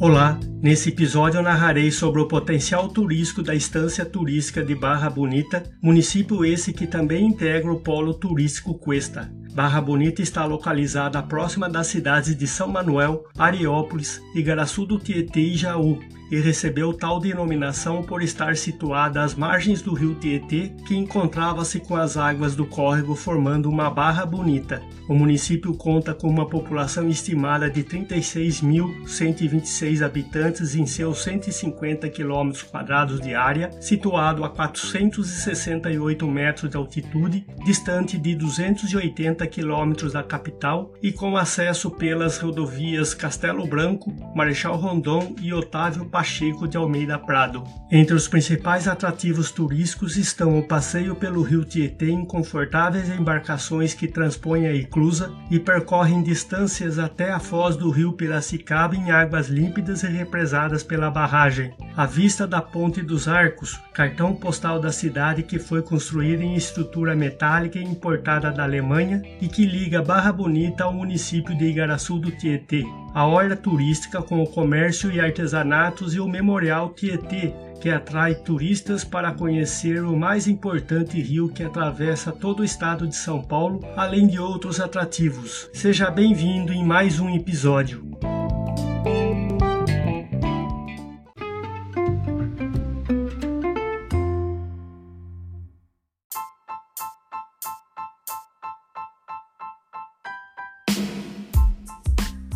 Olá, nesse episódio eu narrarei sobre o potencial turístico da estância turística de Barra Bonita, município esse que também integra o polo turístico Cuesta. Barra Bonita está localizada próxima das cidades de São Manuel, Ariópolis, Igaraçu do Tietê e Jaú, e recebeu tal denominação por estar situada às margens do rio Tietê, que encontrava-se com as águas do córrego formando uma barra bonita. O município conta com uma população estimada de 36.126 habitantes em seus 150 km quadrados de área, situado a 468 metros de altitude, distante de 280 quilômetros da capital e com acesso pelas rodovias Castelo Branco, Marechal Rondon e Otávio Pacheco de Almeida Prado. Entre os principais atrativos turísticos estão o passeio pelo rio Tietê em confortáveis embarcações que transpõem a Iclusa e percorrem distâncias até a foz do rio Piracicaba em águas límpidas e represadas pela barragem. A vista da Ponte dos Arcos, cartão postal da cidade que foi construída em estrutura metálica importada da Alemanha e que liga Barra Bonita ao município de Igaraçu do Tietê a orla turística com o comércio e artesanatos e o Memorial Tietê, que atrai turistas para conhecer o mais importante rio que atravessa todo o estado de São Paulo, além de outros atrativos. Seja bem-vindo em mais um episódio.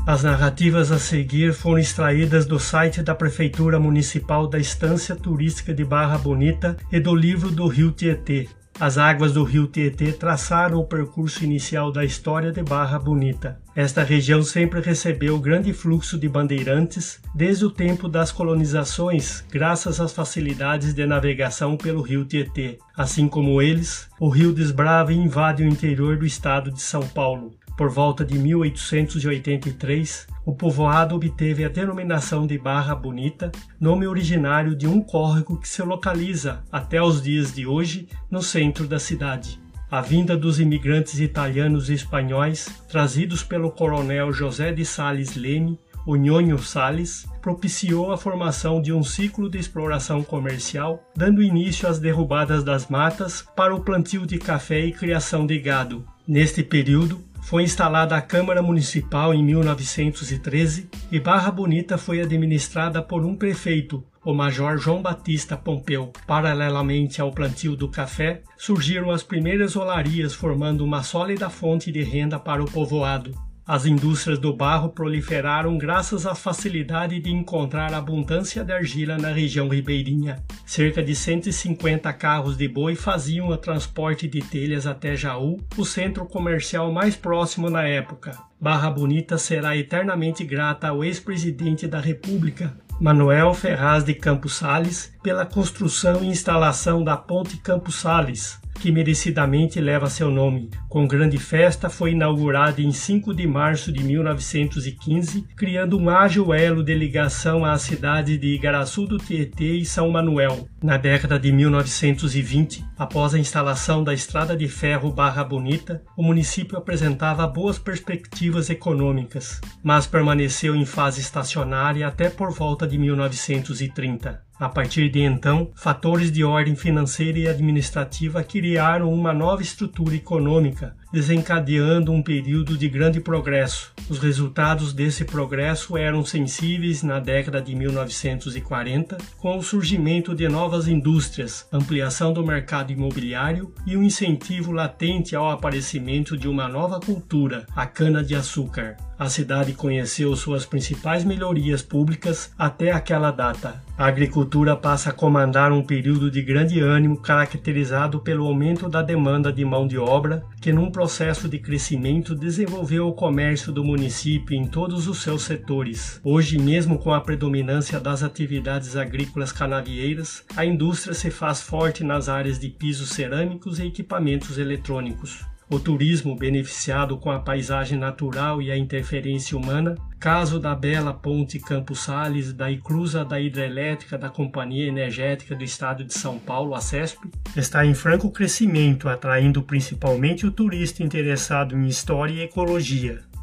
As narrativas a seguir foram extraídas do site da Prefeitura Municipal da Estância Turística de Barra Bonita e do livro do Rio Tietê. As águas do rio Tietê traçaram o percurso inicial da história de Barra Bonita. Esta região sempre recebeu grande fluxo de bandeirantes desde o tempo das colonizações, graças às facilidades de navegação pelo rio Tietê. Assim como eles, o rio desbrava e invade o interior do estado de São Paulo. Por volta de 1883, o povoado obteve a denominação de Barra Bonita, nome originário de um córrego que se localiza, até os dias de hoje, no centro da cidade. A vinda dos imigrantes italianos e espanhóis, trazidos pelo coronel José de Sales Leme, o Nhonho Salles, propiciou a formação de um ciclo de exploração comercial, dando início às derrubadas das matas para o plantio de café e criação de gado. Neste período, foi instalada a Câmara Municipal em 1913 e Barra Bonita foi administrada por um prefeito, o Major João Batista Pompeu. Paralelamente ao plantio do café, surgiram as primeiras olarias, formando uma sólida fonte de renda para o povoado. As indústrias do barro proliferaram graças à facilidade de encontrar abundância de argila na região ribeirinha. Cerca de 150 carros de boi faziam o transporte de telhas até Jaú, o centro comercial mais próximo na época. Barra Bonita será eternamente grata ao ex-presidente da República, Manuel Ferraz de Campos Sales, pela construção e instalação da Ponte Campos Sales, que merecidamente leva seu nome. Com grande festa, foi inaugurada em 5 de março de 1915, criando um ágil elo de ligação às cidades de Igaraçu do Tietê e São Manuel. Na década de 1920, após a instalação da estrada de ferro Barra Bonita, o município apresentava boas perspectivas econômicas, mas permaneceu em fase estacionária até por volta de 1930. A partir de então, fatores de ordem financeira e administrativa criaram uma nova estrutura econômica, desencadeando um período de grande progresso. Os resultados desse progresso eram sensíveis na década de 1940, com o surgimento de novas indústrias, ampliação do mercado imobiliário e um incentivo latente ao aparecimento de uma nova cultura, a cana-de-açúcar. A cidade conheceu suas principais melhorias públicas até aquela data. A agricultura passa a comandar um período de grande ânimo caracterizado pelo aumento da demanda de mão de obra, que num processo de crescimento desenvolveu o comércio do município em todos os seus setores. Hoje, mesmo com a predominância das atividades agrícolas canavieiras, a indústria se faz forte nas áreas de pisos cerâmicos e equipamentos eletrônicos o turismo beneficiado com a paisagem natural e a interferência humana, caso da bela ponte Campos Sales, da inclusa da hidrelétrica da Companhia Energética do Estado de São Paulo, a CESP, está em franco crescimento, atraindo principalmente o turista interessado em história e ecologia.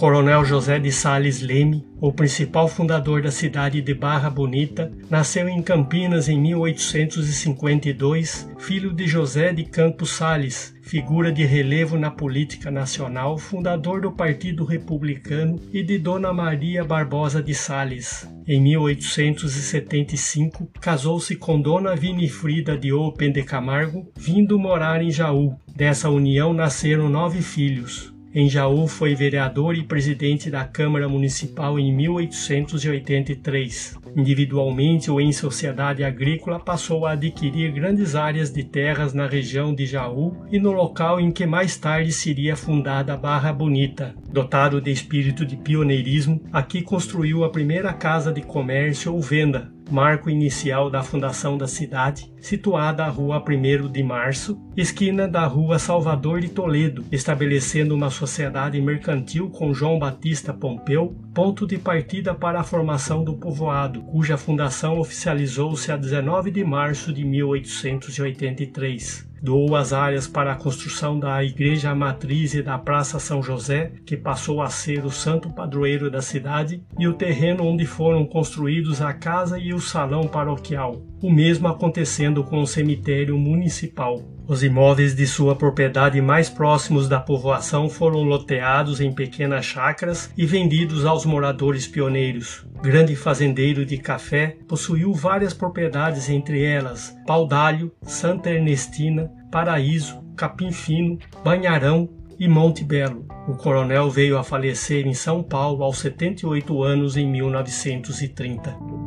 Coronel José de Sales Leme, o principal fundador da cidade de Barra Bonita, nasceu em Campinas em 1852, filho de José de Campos Sales, figura de relevo na política nacional, fundador do Partido Republicano, e de Dona Maria Barbosa de Sales. Em 1875, casou-se com Dona Vinifrida de Open de Camargo, vindo morar em Jaú. Dessa união nasceram nove filhos. Em Jaú foi vereador e presidente da Câmara Municipal em 1883. Individualmente ou em sociedade agrícola, passou a adquirir grandes áreas de terras na região de Jaú e no local em que mais tarde seria fundada Barra Bonita. Dotado de espírito de pioneirismo, aqui construiu a primeira casa de comércio ou venda, marco inicial da fundação da cidade, situada à Rua 1 de Março, esquina da Rua Salvador de Toledo, estabelecendo uma sociedade mercantil com João Batista Pompeu, ponto de partida para a formação do povoado, cuja fundação oficializou-se a 19 de março de 1883 doou as áreas para a construção da igreja matriz e da Praça São José, que passou a ser o santo padroeiro da cidade, e o terreno onde foram construídos a casa e o salão paroquial. O mesmo acontecendo com o cemitério municipal. Os imóveis de sua propriedade mais próximos da povoação foram loteados em pequenas chácaras e vendidos aos moradores pioneiros. Grande fazendeiro de café, possuiu várias propriedades, entre elas Paudalho, Santa Ernestina, Paraíso, Capim Fino, Banharão e Monte Belo. O coronel veio a falecer em São Paulo aos 78 anos em 1930.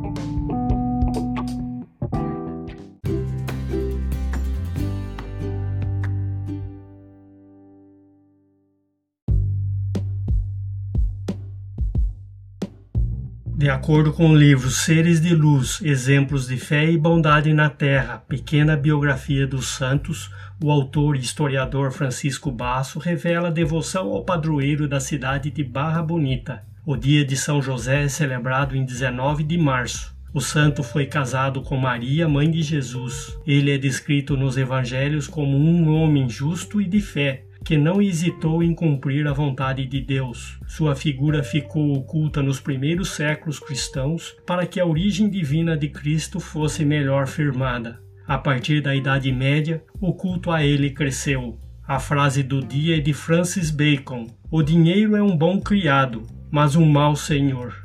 Acordo com o livro Seres de Luz, Exemplos de Fé e Bondade na Terra, pequena biografia dos santos, o autor e historiador Francisco Basso revela devoção ao padroeiro da cidade de Barra Bonita. O dia de São José é celebrado em 19 de março. O santo foi casado com Maria, mãe de Jesus. Ele é descrito nos evangelhos como um homem justo e de fé, que não hesitou em cumprir a vontade de Deus. Sua figura ficou oculta nos primeiros séculos cristãos para que a origem divina de Cristo fosse melhor firmada. A partir da Idade Média, o culto a ele cresceu. A frase do dia é de Francis Bacon: O dinheiro é um bom criado, mas um mau senhor.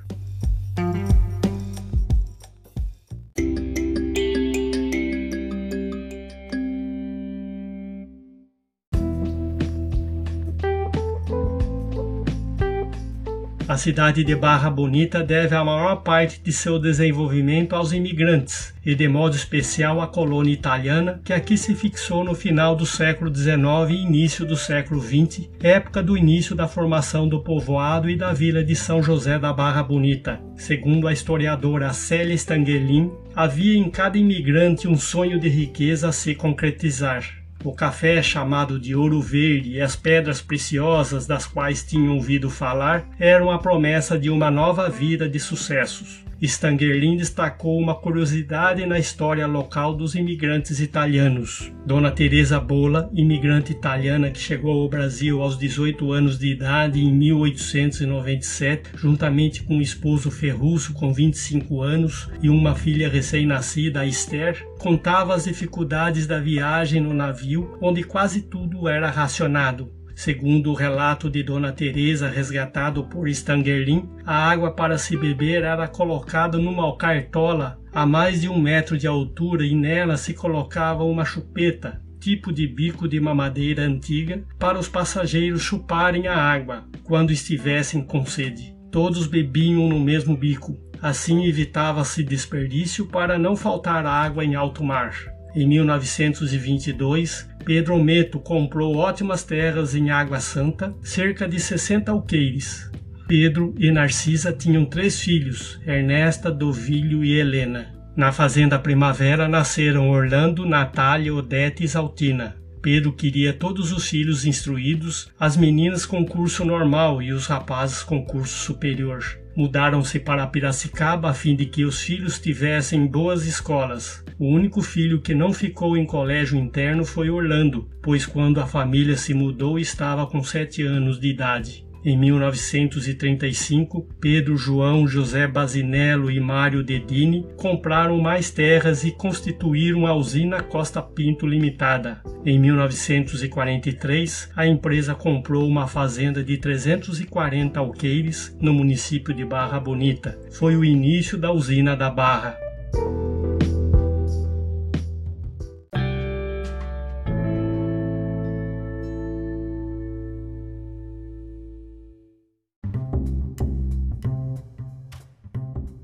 Cidade de Barra Bonita deve a maior parte de seu desenvolvimento aos imigrantes, e de modo especial à colônia italiana, que aqui se fixou no final do século XIX e início do século XX, época do início da formação do povoado e da vila de São José da Barra Bonita. Segundo a historiadora Célia Stanguelin, havia em cada imigrante um sonho de riqueza a se concretizar. O café chamado de ouro verde e as pedras preciosas das quais tinham ouvido falar eram a promessa de uma nova vida de sucessos. Stangerlin destacou uma curiosidade na história local dos imigrantes italianos. Dona Teresa Bola, imigrante italiana que chegou ao Brasil aos 18 anos de idade em 1897, juntamente com o esposo Ferruço com 25 anos e uma filha recém-nascida, Esther, contava as dificuldades da viagem no navio, onde quase tudo era racionado. Segundo o relato de Dona Teresa resgatado por Stangerlin, a água para se beber era colocada numa cartola a mais de um metro de altura e nela se colocava uma chupeta, tipo de bico de mamadeira antiga, para os passageiros chuparem a água quando estivessem com sede. Todos bebiam no mesmo bico. Assim evitava-se desperdício para não faltar água em alto mar. Em 1922, Pedro Meto comprou ótimas terras em Água Santa, cerca de 60 alqueires. Pedro e Narcisa tinham três filhos, Ernesta, Dovilho e Helena. Na fazenda Primavera nasceram Orlando, Natália, Odete e Isaltina. Pedro queria todos os filhos instruídos, as meninas com curso normal e os rapazes com curso superior. Mudaram-se para Piracicaba a fim de que os filhos tivessem boas escolas. O único filho que não ficou em colégio interno foi Orlando, pois quando a família se mudou estava com sete anos de idade. Em 1935, Pedro João José Basinello e Mário Dedini compraram mais terras e constituíram a usina Costa Pinto Limitada. Em 1943, a empresa comprou uma fazenda de 340 alqueires no município de Barra Bonita. Foi o início da usina da Barra.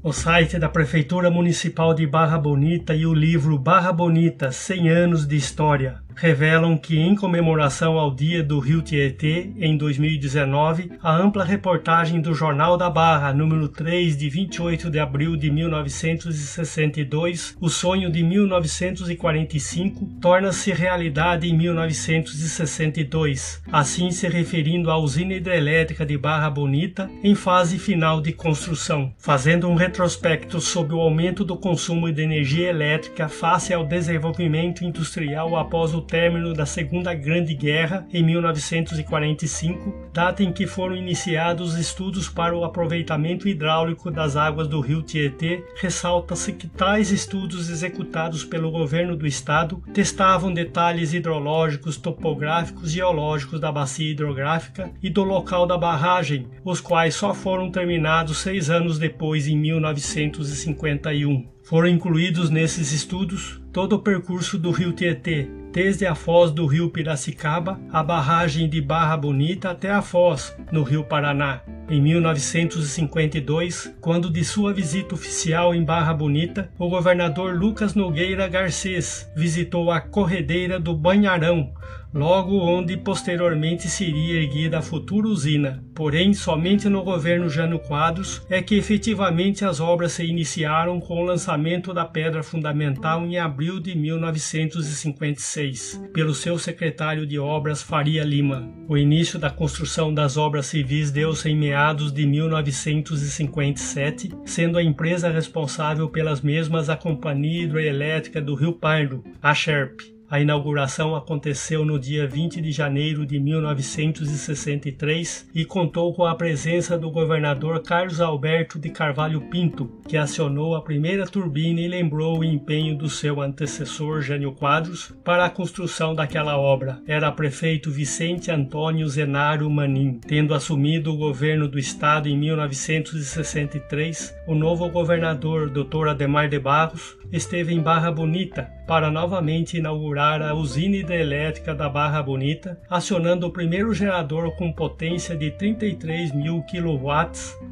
O site da Prefeitura Municipal de Barra Bonita e o livro Barra Bonita 100 anos de história revelam que, em comemoração ao Dia do Rio Tietê, em 2019, a ampla reportagem do Jornal da Barra, número 3, de 28 de abril de 1962, O Sonho de 1945, torna-se realidade em 1962, assim se referindo à usina hidrelétrica de Barra Bonita em fase final de construção, fazendo um retrospecto sobre o aumento do consumo de energia elétrica face ao desenvolvimento industrial após o término da Segunda Grande Guerra em 1945, data em que foram iniciados estudos para o aproveitamento hidráulico das águas do rio Tietê, ressalta-se que tais estudos executados pelo governo do estado testavam detalhes hidrológicos, topográficos e geológicos da bacia hidrográfica e do local da barragem, os quais só foram terminados seis anos depois, em 1951. Foram incluídos nesses estudos todo o percurso do rio Tietê, desde a foz do rio Piracicaba, a barragem de Barra Bonita até a foz, no rio Paraná. Em 1952, quando de sua visita oficial em Barra Bonita, o governador Lucas Nogueira Garcês visitou a corredeira do Banharão, logo onde posteriormente seria erguida a futura usina. Porém, somente no governo Jânio Quadros é que efetivamente as obras se iniciaram com o lançamento da pedra fundamental em abril de 1956, pelo seu secretário de obras Faria Lima. O início da construção das obras civis deu-se em meados de 1957, sendo a empresa responsável pelas mesmas a Companhia Hidroelétrica do Rio Pardo, a Sherp. A inauguração aconteceu no dia 20 de janeiro de 1963 e contou com a presença do governador Carlos Alberto de Carvalho Pinto, que acionou a primeira turbina e lembrou o empenho do seu antecessor Jânio Quadros para a construção daquela obra. Era prefeito Vicente Antônio Zenaro Manin. Tendo assumido o governo do estado em 1963, o novo governador, Dr. Ademar de Barros, esteve em Barra Bonita para novamente inaugurar a usina hidrelétrica da Barra Bonita, acionando o primeiro gerador com potência de 33 mil kW,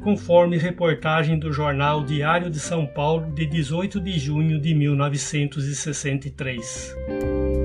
conforme reportagem do jornal Diário de São Paulo de 18 de junho de 1963.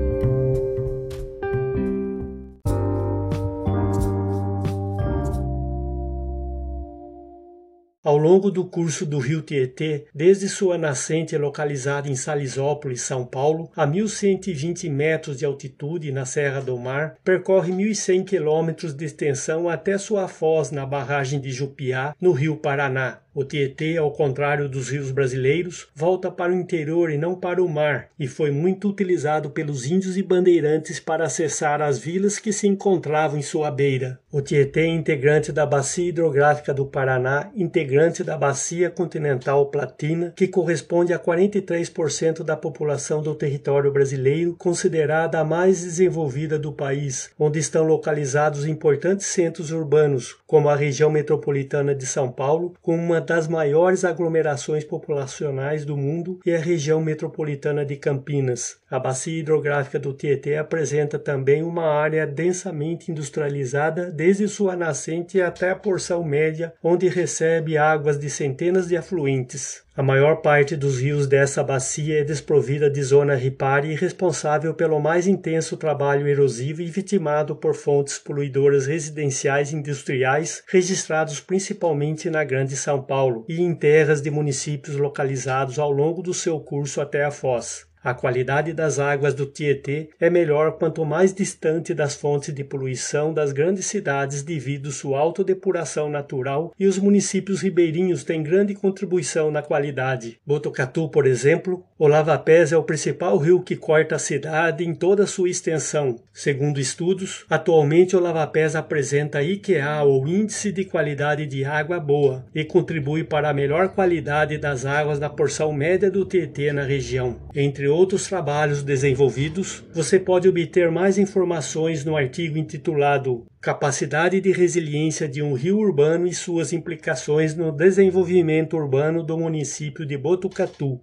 Ao longo do curso do rio Tietê, desde sua nascente localizada em Salisópolis, São Paulo, a 1120 metros de altitude na Serra do Mar, percorre 1.100 quilômetros de extensão até sua foz na barragem de Jupiá, no rio Paraná. O Tietê, ao contrário dos rios brasileiros, volta para o interior e não para o mar, e foi muito utilizado pelos índios e bandeirantes para acessar as vilas que se encontravam em sua beira. O Tietê é integrante da Bacia Hidrográfica do Paraná, integrante da Bacia Continental Platina, que corresponde a 43% da população do território brasileiro, considerada a mais desenvolvida do país, onde estão localizados importantes centros urbanos, como a região metropolitana de São Paulo, com uma das maiores aglomerações populacionais do mundo e a região metropolitana de Campinas. A bacia hidrográfica do Tietê apresenta também uma área densamente industrializada desde sua nascente até a porção média, onde recebe águas de centenas de afluentes. A maior parte dos rios dessa bacia é desprovida de zona ripária e responsável pelo mais intenso trabalho erosivo e vitimado por fontes poluidoras residenciais e industriais registrados principalmente na Grande São Paulo e em terras de municípios localizados ao longo do seu curso até a foz. A qualidade das águas do Tietê é melhor quanto mais distante das fontes de poluição das grandes cidades devido sua autodepuração natural e os municípios ribeirinhos têm grande contribuição na qualidade. Botucatu, por exemplo, o Lavapés é o principal rio que corta a cidade em toda sua extensão. Segundo estudos, atualmente o Lavapés apresenta IQA ou Índice de Qualidade de Água Boa e contribui para a melhor qualidade das águas da porção média do Tietê na região. Entre outros trabalhos desenvolvidos, você pode obter mais informações no artigo intitulado Capacidade de resiliência de um rio urbano e suas implicações no desenvolvimento urbano do município de Botucatu.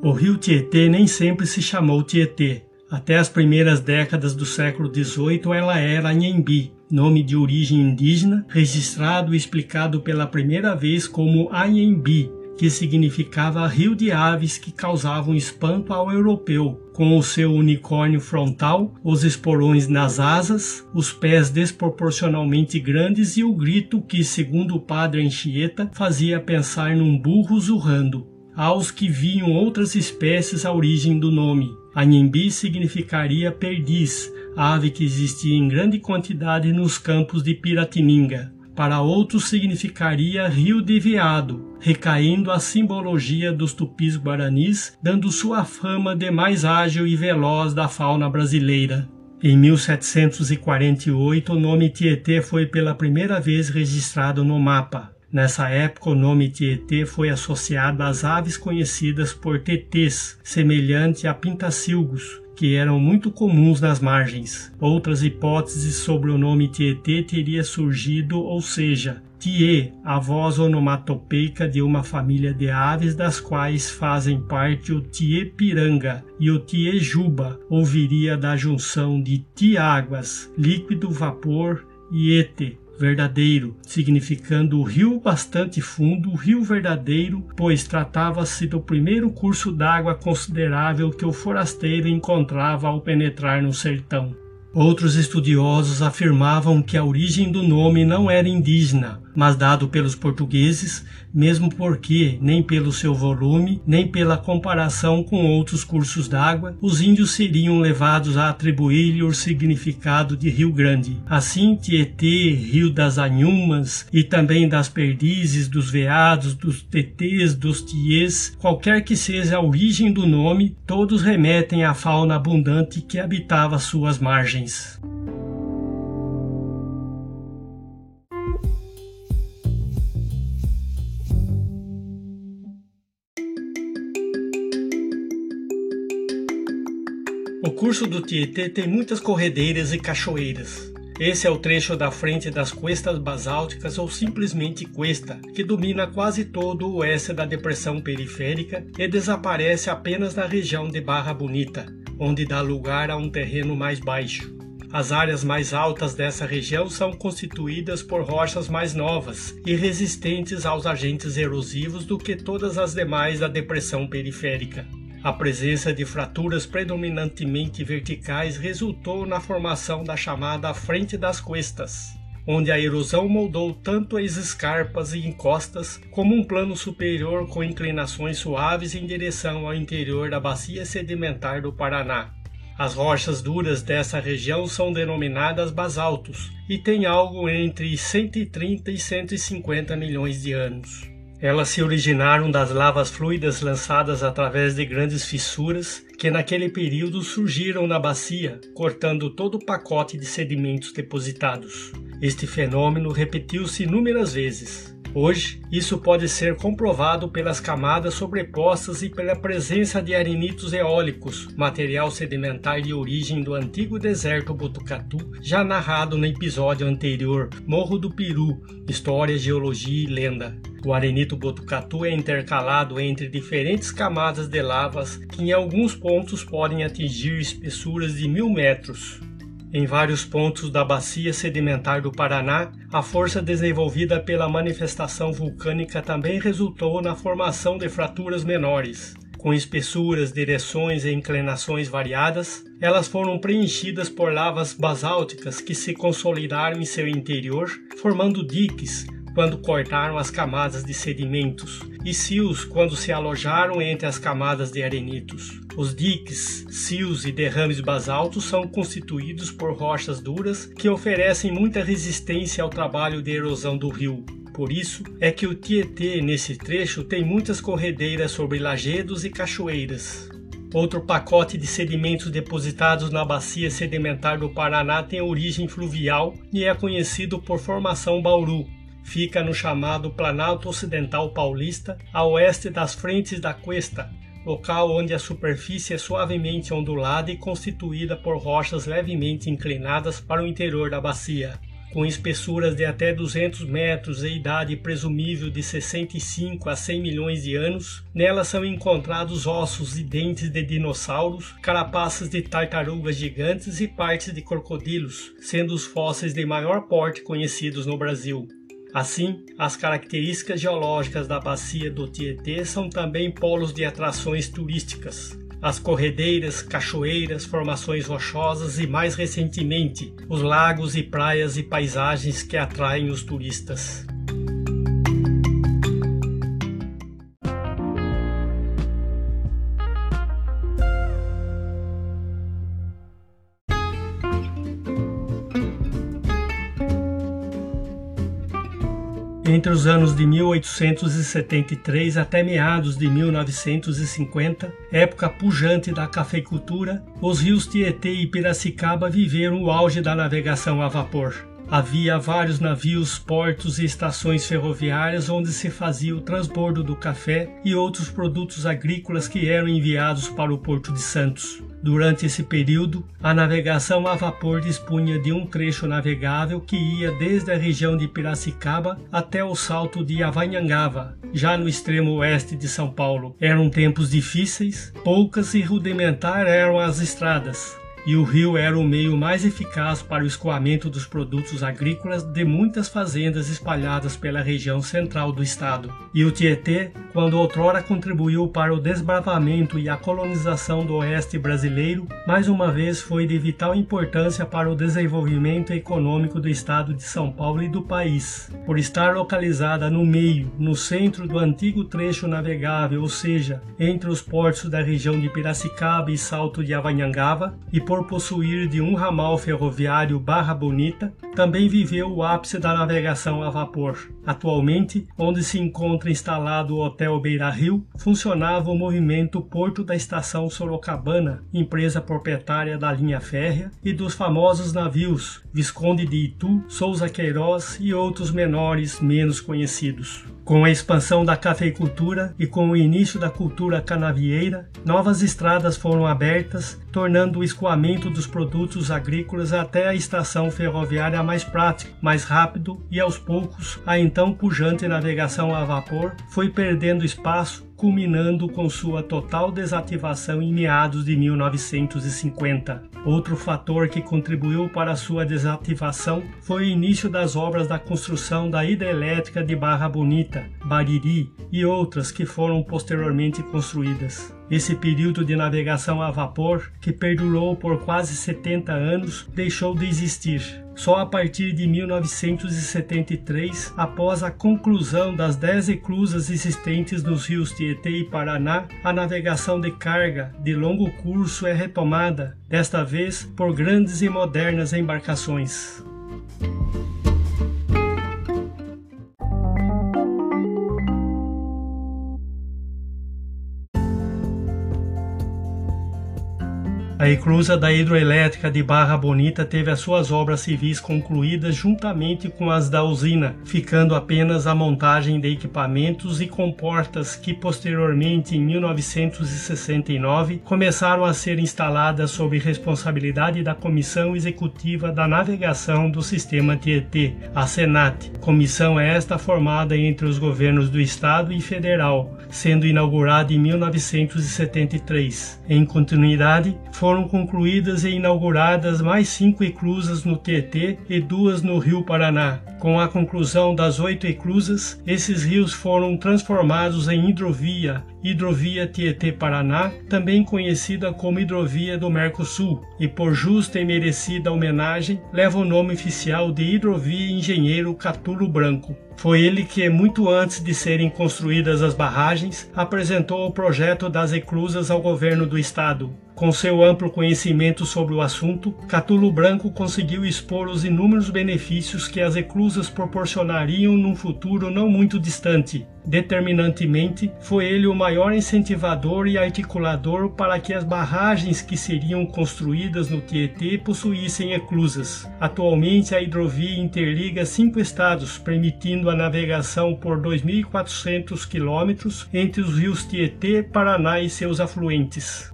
O rio Tietê nem sempre se chamou Tietê. Até as primeiras décadas do século XVIII ela era Anhembi, nome de origem indígena, registrado e explicado pela primeira vez como Anhembi, que significava rio de aves que causavam espanto ao europeu, com o seu unicórnio frontal, os esporões nas asas, os pés desproporcionalmente grandes e o grito que, segundo o padre Anchieta, fazia pensar num burro zurrando. Aos que viam outras espécies a origem do nome, Anhembi significaria perdiz, ave que existia em grande quantidade nos campos de Piratininga. Para outros significaria rio de veado, recaindo a simbologia dos tupis guaranis, dando sua fama de mais ágil e veloz da fauna brasileira. Em 1748, o nome Tietê foi pela primeira vez registrado no mapa. Nessa época, o nome Tietê foi associado às aves conhecidas por tetês, semelhante a pintacilgos, que eram muito comuns nas margens. Outras hipóteses sobre o nome Tietê teria surgido, ou seja, Tie, a voz onomatopeica de uma família de aves das quais fazem parte o Tiepiranga e o Tiejuba, ouviria da junção de Tiáguas, líquido, vapor e Ete, verdadeiro, significando o rio bastante fundo, rio verdadeiro, pois tratava-se do primeiro curso d'água considerável que o forasteiro encontrava ao penetrar no sertão. Outros estudiosos afirmavam que a origem do nome não era indígena, mas dado pelos portugueses, mesmo porque, nem pelo seu volume, nem pela comparação com outros cursos d'água, os índios seriam levados a atribuir-lhe o significado de Rio Grande. Assim, Tietê, Rio das Anhumas e também das perdizes, dos veados, dos tetês, dos tiês, qualquer que seja a origem do nome, todos remetem à fauna abundante que habitava suas margens. Curso do Tietê tem muitas corredeiras e cachoeiras. Esse é o trecho da frente das cuestas basálticas ou simplesmente cuesta, que domina quase todo o oeste da depressão periférica e desaparece apenas na região de Barra Bonita, onde dá lugar a um terreno mais baixo. As áreas mais altas dessa região são constituídas por rochas mais novas e resistentes aos agentes erosivos do que todas as demais da depressão periférica. A presença de fraturas predominantemente verticais resultou na formação da chamada Frente das Cuestas, onde a erosão moldou tanto as escarpas e encostas como um plano superior com inclinações suaves em direção ao interior da bacia sedimentar do Paraná. As rochas duras dessa região são denominadas basaltos e têm algo entre 130 e 150 milhões de anos. Elas se originaram das lavas fluidas lançadas através de grandes fissuras que naquele período surgiram na bacia, cortando todo o pacote de sedimentos depositados. Este fenômeno repetiu-se inúmeras vezes. Hoje, isso pode ser comprovado pelas camadas sobrepostas e pela presença de arenitos eólicos, material sedimentar de origem do antigo deserto Botucatu, já narrado no episódio anterior, Morro do Peru, História, Geologia e Lenda. O arenito Botucatu é intercalado entre diferentes camadas de lavas que em alguns pontos podem atingir espessuras de mil metros. Em vários pontos da bacia sedimentar do Paraná, a força desenvolvida pela manifestação vulcânica também resultou na formação de fraturas menores. com espessuras, direções e inclinações variadas, elas foram preenchidas por lavas basálticas que se consolidaram em seu interior, formando diques quando cortaram as camadas de sedimentos e sios quando se alojaram entre as camadas de arenitos. Os diques, sios e derrames basaltos são constituídos por rochas duras que oferecem muita resistência ao trabalho de erosão do rio. Por isso é que o Tietê nesse trecho tem muitas corredeiras sobre lajedos e cachoeiras. Outro pacote de sedimentos depositados na bacia sedimentar do Paraná tem origem fluvial e é conhecido por Formação Bauru, Fica no chamado Planalto Ocidental Paulista, a oeste das frentes da Cuesta, local onde a superfície é suavemente ondulada e constituída por rochas levemente inclinadas para o interior da bacia. Com espessuras de até 200 metros e idade presumível de 65 a 100 milhões de anos, nela são encontrados ossos e dentes de dinossauros, carapaças de tartarugas gigantes e partes de crocodilos, sendo os fósseis de maior porte conhecidos no Brasil. Assim, as características geológicas da bacia do Tietê são também polos de atrações turísticas. As corredeiras, cachoeiras, formações rochosas e, mais recentemente, os lagos e praias e paisagens que atraem os turistas. Entre os anos de 1873 até meados de 1950, época pujante da cafeicultura, os rios Tietê e Piracicaba viveram o auge da navegação a vapor. Havia vários navios, portos e estações ferroviárias onde se fazia o transbordo do café e outros produtos agrícolas que eram enviados para o Porto de Santos. Durante esse período, a navegação a vapor dispunha de um trecho navegável que ia desde a região de Piracicaba até o salto de Avanhangava, já no extremo oeste de São Paulo. Eram tempos difíceis, poucas e rudimentar eram as estradas, e o rio era o meio mais eficaz para o escoamento dos produtos agrícolas de muitas fazendas espalhadas pela região central do estado. E o Tietê, quando outrora contribuiu para o desbravamento e a colonização do oeste brasileiro, mais uma vez foi de vital importância para o desenvolvimento econômico do estado de São Paulo e do país. Por estar localizada no meio, no centro do antigo trecho navegável, ou seja, entre os portos da região de Piracicaba e Salto de Avanhangava, e por possuir de um ramal ferroviário Barra Bonita, também viveu o ápice da navegação a vapor. Atualmente, onde se encontra instalado o Hotel Beira Rio, funcionava o movimento Porto da Estação Sorocabana, empresa proprietária da linha férrea, e dos famosos navios Visconde de Itu, Souza Queiroz e outros menores menos conhecidos. Com a expansão da cafeicultura e com o início da cultura canavieira, novas estradas foram abertas, tornando o escoamento dos produtos agrícolas até a estação ferroviária mais prático, mais rápido e aos poucos a então pujante navegação a vapor foi perdendo espaço culminando com sua total desativação em meados de 1950. Outro fator que contribuiu para sua desativação foi o início das obras da construção da hidrelétrica de Barra Bonita, Bariri e outras que foram posteriormente construídas. Esse período de navegação a vapor, que perdurou por quase 70 anos, deixou de existir. Só a partir de 1973, após a conclusão das 10 eclusas existentes nos rios Tietê e Paraná, a navegação de carga de longo curso é retomada, desta vez por grandes e modernas embarcações. A eclusa da hidroelétrica de Barra Bonita teve as suas obras civis concluídas juntamente com as da usina, ficando apenas a montagem de equipamentos e comportas que posteriormente, em 1969, começaram a ser instaladas sob responsabilidade da Comissão Executiva da Navegação do Sistema Tietê, a Senat. Comissão esta formada entre os governos do Estado e Federal, sendo inaugurada em 1973. Em continuidade, foi foram concluídas e inauguradas mais cinco eclusas no TT e duas no Rio Paraná, Com a conclusão das oito eclusas, esses rios foram transformados em hidrovia, Hidrovia Tietê-Paraná, também conhecida como Hidrovia do Mercosul, e por justa e merecida homenagem, leva o nome oficial de Hidrovia Engenheiro Catulo Branco. Foi ele que, muito antes de serem construídas as barragens, apresentou o projeto das eclusas ao governo do estado. Com seu amplo conhecimento sobre o assunto, Catulo Branco conseguiu expor os inúmeros benefícios que as eclusas proporcionariam num futuro não muito distante. Determinantemente, foi ele o maior incentivador e articulador para que as barragens que seriam construídas no Tietê possuíssem eclusas. Atualmente, a hidrovia interliga cinco estados, permitindo a navegação por 2.400 quilômetros entre os rios Tietê, Paraná e seus afluentes.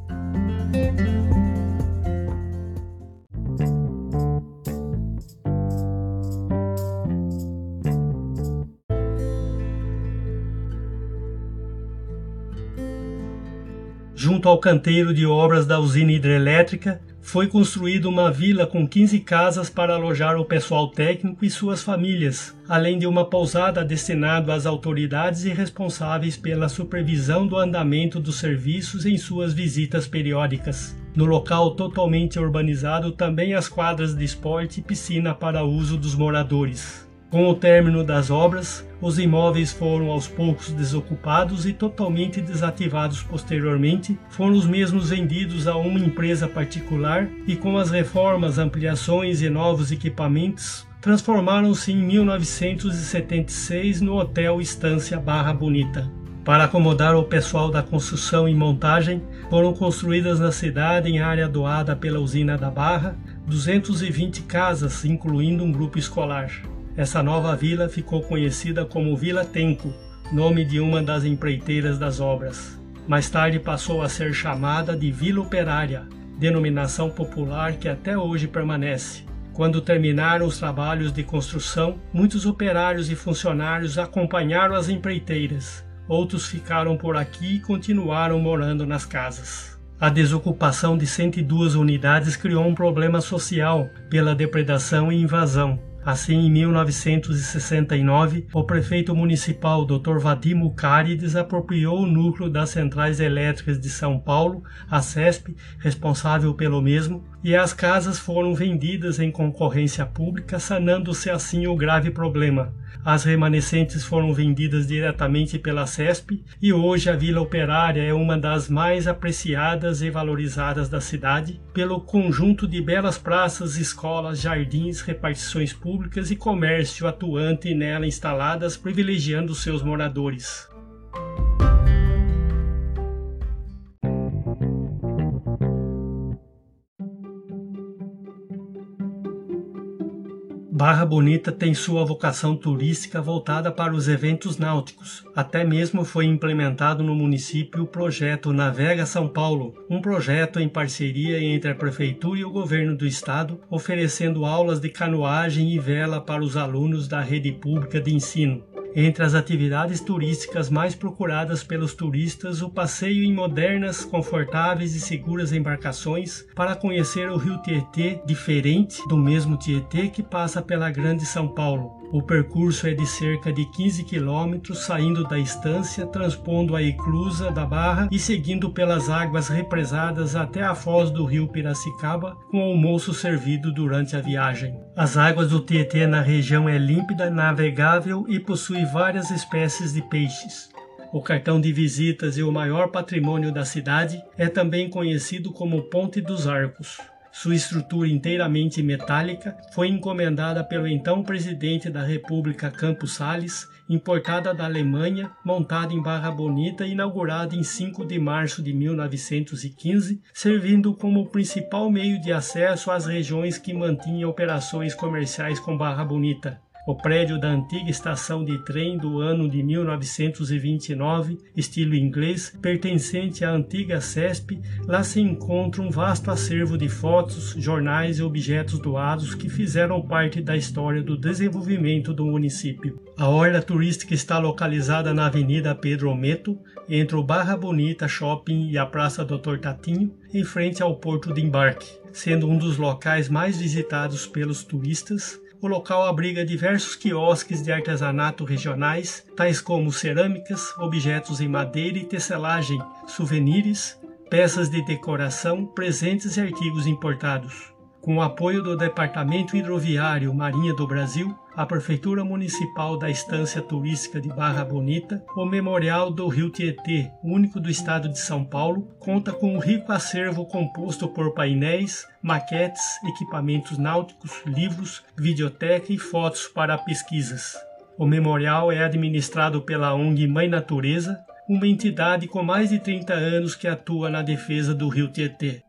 Junto ao canteiro de obras da usina hidrelétrica, foi construída uma vila com 15 casas para alojar o pessoal técnico e suas famílias, além de uma pousada destinada às autoridades e responsáveis pela supervisão do andamento dos serviços em suas visitas periódicas. No local totalmente urbanizado, também as quadras de esporte e piscina para uso dos moradores. Com o término das obras, os imóveis foram aos poucos desocupados e totalmente desativados posteriormente, foram os mesmos vendidos a uma empresa particular e com as reformas, ampliações e novos equipamentos, transformaram-se em 1976 no Hotel Estância Barra Bonita. Para acomodar o pessoal da construção e montagem, foram construídas na cidade, em área doada pela usina da Barra, 220 casas, incluindo um grupo escolar. Essa nova vila ficou conhecida como Vila Tenco, nome de uma das empreiteiras das obras. Mais tarde passou a ser chamada de Vila Operária, denominação popular que até hoje permanece. Quando terminaram os trabalhos de construção, muitos operários e funcionários acompanharam as empreiteiras. Outros ficaram por aqui e continuaram morando nas casas. A desocupação de 102 unidades criou um problema social pela depredação e invasão. Assim, em 1969, o prefeito municipal Dr. Vadim Mucari desapropriou o núcleo das centrais elétricas de São Paulo, a CESP, responsável pelo mesmo, e as casas foram vendidas em concorrência pública, sanando-se assim o grave problema. As remanescentes foram vendidas diretamente pela CESP e hoje a Vila Operária é uma das mais apreciadas e valorizadas da cidade pelo conjunto de belas praças, escolas, jardins, repartições públicas e comércio atuante nela instaladas, privilegiando seus moradores. Barra Bonita tem sua vocação turística voltada para os eventos náuticos. Até mesmo foi implementado no município o projeto Navega São Paulo, um projeto em parceria entre a prefeitura e o governo do estado, oferecendo aulas de canoagem e vela para os alunos da rede pública de ensino. Entre as atividades turísticas mais procuradas pelos turistas, o passeio em modernas, confortáveis e seguras embarcações para conhecer o rio Tietê, diferente do mesmo Tietê que passa pela Grande São Paulo. O percurso é de cerca de 15 quilômetros, saindo da estância, transpondo a eclusa da Barra e seguindo pelas águas represadas até a foz do rio Piracicaba, com almoço servido durante a viagem. As águas do Tietê na região é límpida, navegável e possui várias espécies de peixes. O cartão de visitas e o maior patrimônio da cidade é também conhecido como Ponte dos Arcos. Sua estrutura inteiramente metálica foi encomendada pelo então presidente da República Campos Salles, importada da Alemanha, montada em Barra Bonita e inaugurada em 5 de março de 1915, servindo como principal meio de acesso às regiões que mantinham operações comerciais com Barra Bonita. O prédio da antiga estação de trem do ano de 1929, estilo inglês, pertencente à antiga CESP, lá se encontra um vasto acervo de fotos, jornais e objetos doados que fizeram parte da história do desenvolvimento do município. A orla turística está localizada na Avenida Pedro Ometo, entre o Barra Bonita Shopping e a Praça Doutor Tatinho, em frente ao porto de embarque, sendo um dos locais mais visitados pelos turistas o local abriga diversos quiosques de artesanato regionais, tais como cerâmicas, objetos em madeira e tecelagem, souvenirs, peças de decoração, presentes e artigos importados. Com o apoio do Departamento Hidroviário Marinha do Brasil, a Prefeitura Municipal da Estância Turística de Barra Bonita, o Memorial do Rio Tietê, único do estado de São Paulo, conta com um rico acervo composto por painéis, maquetes, equipamentos náuticos, livros, videoteca e fotos para pesquisas. O memorial é administrado pela ONG Mãe Natureza, uma entidade com mais de 30 anos que atua na defesa do Rio Tietê.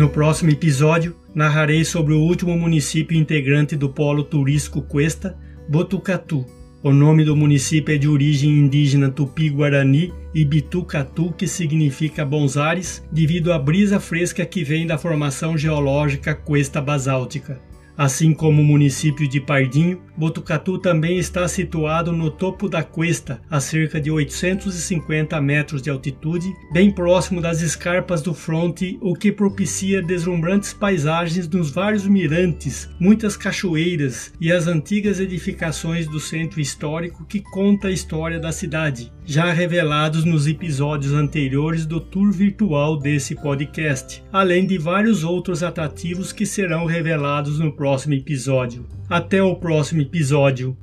No próximo episódio, narrarei sobre o último município integrante do Polo Turístico Cuesta, Botucatu. O nome do município é de origem indígena tupi-guarani e bitucatu, que significa bons ares, devido à brisa fresca que vem da formação geológica Cuesta Basáltica. Assim como o município de Pardinho, Botucatu também está situado no topo da cuesta, a cerca de 850 metros de altitude, bem próximo das escarpas do fronte, o que propicia deslumbrantes paisagens nos vários mirantes, muitas cachoeiras e as antigas edificações do centro histórico que conta a história da cidade, já revelados nos episódios anteriores do tour virtual desse podcast, além de vários outros atrativos que serão revelados no próximo episódio. Até o próximo episódio.